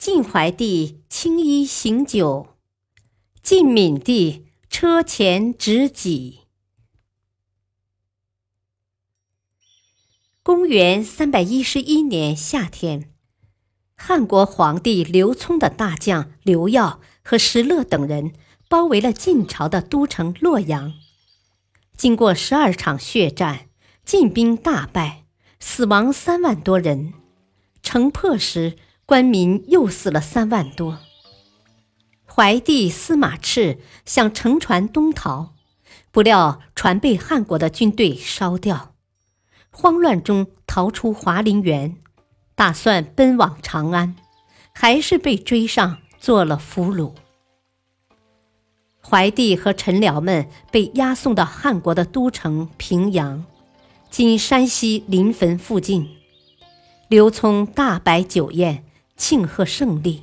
晋怀帝轻衣行酒，晋闵帝车前执戟。公元三百一十一年夏天，汉国皇帝刘聪的大将刘耀和石勒等人包围了晋朝的都城洛阳。经过十二场血战，晋兵大败，死亡三万多人。城破时，官民又死了三万多。怀帝司马炽想乘船东逃，不料船被汉国的军队烧掉，慌乱中逃出华林园，打算奔往长安，还是被追上做了俘虏。怀帝和臣僚们被押送到汉国的都城平阳，今山西临汾附近。刘聪大摆酒宴。庆贺胜利，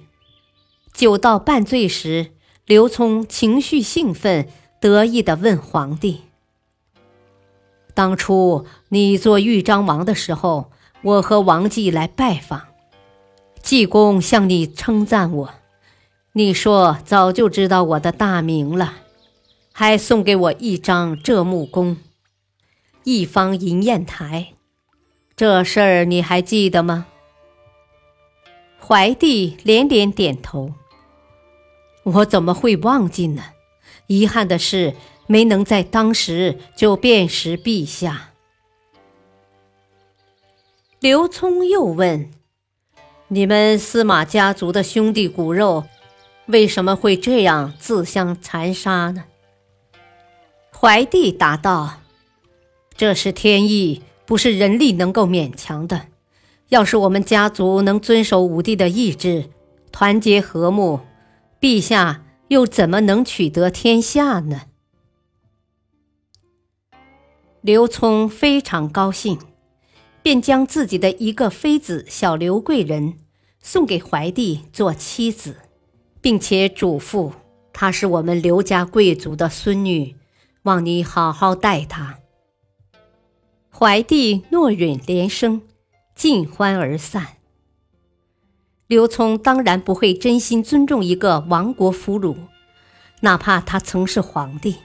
酒到半醉时，刘聪情绪兴奋，得意地问皇帝：“当初你做豫章王的时候，我和王继来拜访，济公向你称赞我，你说早就知道我的大名了，还送给我一张浙木弓，一方银砚台，这事儿你还记得吗？”怀帝连连点头。我怎么会忘记呢？遗憾的是，没能在当时就辨识陛下。刘聪又问：“你们司马家族的兄弟骨肉，为什么会这样自相残杀呢？”怀帝答道：“这是天意，不是人力能够勉强的。”要是我们家族能遵守武帝的意志，团结和睦，陛下又怎么能取得天下呢？刘聪非常高兴，便将自己的一个妃子小刘贵人送给怀帝做妻子，并且嘱咐她是我们刘家贵族的孙女，望你好好待她。怀帝诺允连声。尽欢而散。刘聪当然不会真心尊重一个亡国俘虏，哪怕他曾是皇帝。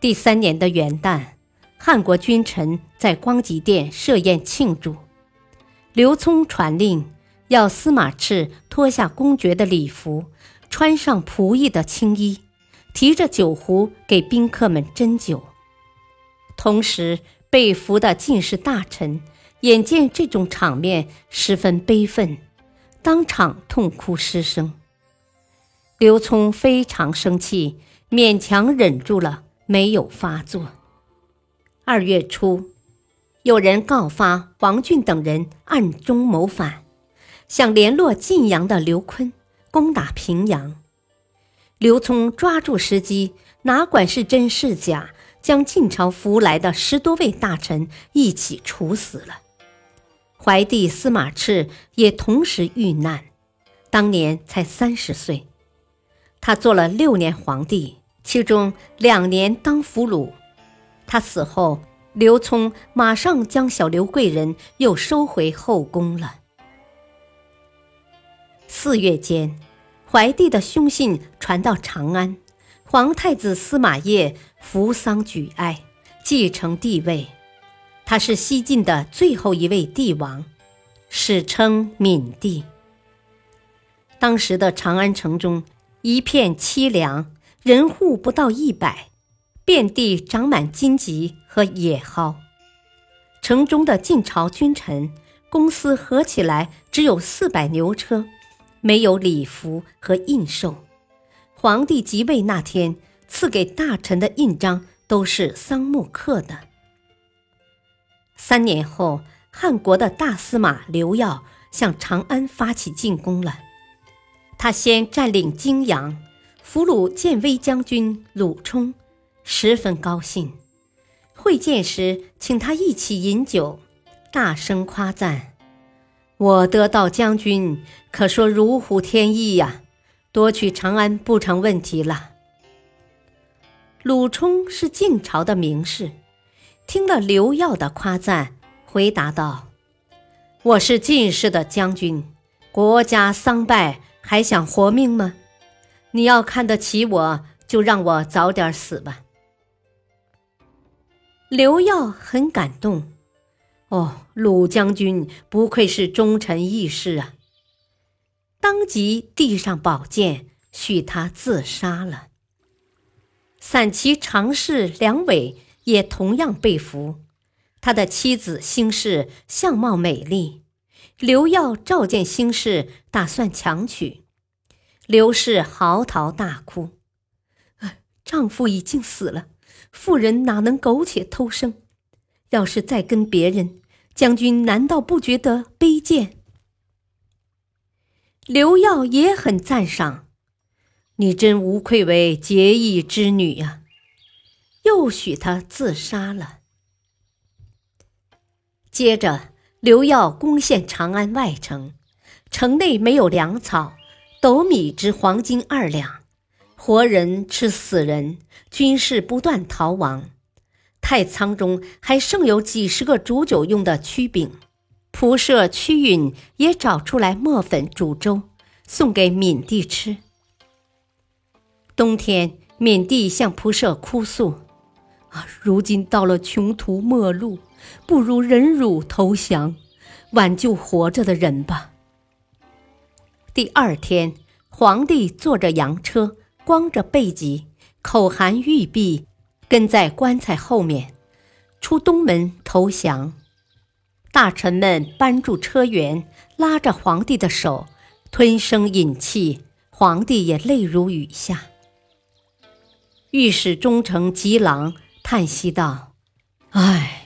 第三年的元旦，汉国君臣在光极殿设宴庆祝。刘聪传令，要司马炽脱下公爵的礼服，穿上仆役的青衣，提着酒壶给宾客们斟酒。同时，被俘的进士大臣。眼见这种场面，十分悲愤，当场痛哭失声。刘聪非常生气，勉强忍住了，没有发作。二月初，有人告发王俊等人暗中谋反，想联络晋阳的刘琨攻打平阳。刘聪抓住时机，哪管是真是假，将晋朝俘来的十多位大臣一起处死了。怀帝司马炽也同时遇难，当年才三十岁。他做了六年皇帝，其中两年当俘虏。他死后，刘聪马上将小刘贵人又收回后宫了。四月间，怀帝的凶信传到长安，皇太子司马邺扶丧举哀，继承帝位。他是西晋的最后一位帝王，史称闵帝。当时的长安城中一片凄凉，人户不到一百，遍地长满荆棘和野蒿。城中的晋朝君臣、公司合起来只有四百牛车，没有礼服和印绶。皇帝即位那天赐给大臣的印章都是桑木刻的。三年后，汉国的大司马刘耀向长安发起进攻了。他先占领泾阳，俘虏建威将军鲁冲，十分高兴。会见时，请他一起饮酒，大声夸赞：“我得到将军，可说如虎添翼呀！夺取长安不成问题了。”鲁冲是晋朝的名士，听了刘耀的夸赞，回答道：“我是进士的将军，国家丧败。”还想活命吗？你要看得起我，就让我早点死吧。刘耀很感动，哦，鲁将军不愧是忠臣义士啊！当即递上宝剑，许他自杀了。散骑常侍梁伟也同样被俘，他的妻子兴氏相貌美丽。刘耀召见兴氏，打算强娶。刘氏嚎啕大哭：“丈夫已经死了，妇人哪能苟且偷生？要是再跟别人，将军难道不觉得卑贱？”刘耀也很赞赏：“你真无愧为结义之女呀！”又许他自杀了。接着。刘耀攻陷长安外城，城内没有粮草，斗米值黄金二两，活人吃死人，军士不断逃亡。太仓中还剩有几十个煮酒用的曲饼，仆射屈允也找出来磨粉煮粥，送给闵帝吃。冬天，闵帝向仆射哭诉：“，如今到了穷途末路。”不如忍辱投降，挽救活着的人吧。第二天，皇帝坐着洋车，光着背脊，口含玉璧，跟在棺材后面，出东门投降。大臣们搬住车辕，拉着皇帝的手，吞声饮气。皇帝也泪如雨下。御史中丞吉郎叹息道：“唉。”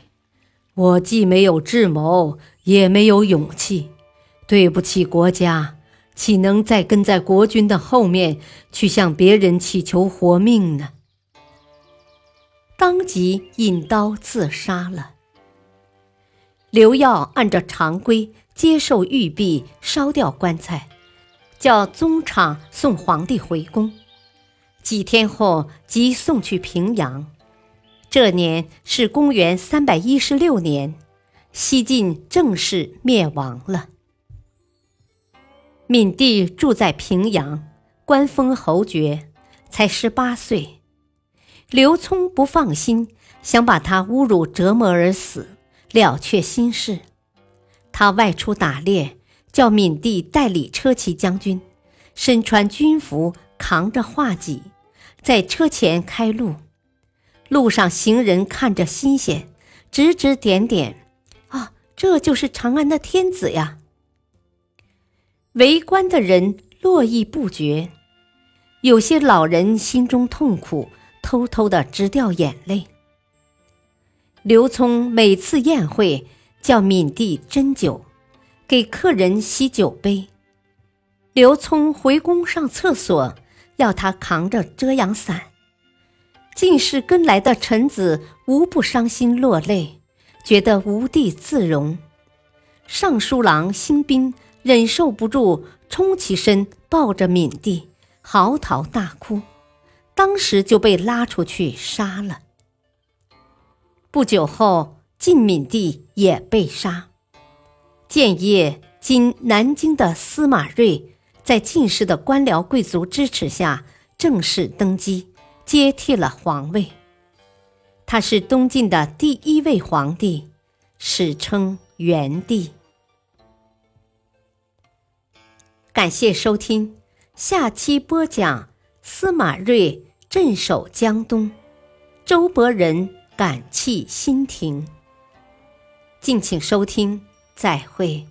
我既没有智谋，也没有勇气，对不起国家，岂能再跟在国君的后面去向别人乞求活命呢？当即引刀自杀了。刘耀按照常规接受玉璧，烧掉棺材，叫宗昶送皇帝回宫。几天后，即送去平阳。这年是公元三百一十六年，西晋正式灭亡了。闵帝住在平阳，官封侯爵，才十八岁。刘聪不放心，想把他侮辱折磨而死，了却心事。他外出打猎，叫闵帝代理车骑将军，身穿军服，扛着画戟，在车前开路。路上行人看着新鲜，指指点点，啊，这就是长安的天子呀！围观的人络绎不绝，有些老人心中痛苦，偷偷的直掉眼泪。刘聪每次宴会叫闵帝斟酒，给客人洗酒杯。刘聪回宫上厕所，要他扛着遮阳伞。进士跟来的臣子无不伤心落泪，觉得无地自容。尚书郎辛宾忍受不住，冲起身抱着闵帝，嚎啕大哭，当时就被拉出去杀了。不久后，晋闵帝也被杀。建业（今南京的司马睿）在进士的官僚贵族支持下，正式登基。接替了皇位，他是东晋的第一位皇帝，史称元帝。感谢收听，下期播讲司马睿镇守江东，周伯仁感泣新亭。敬请收听，再会。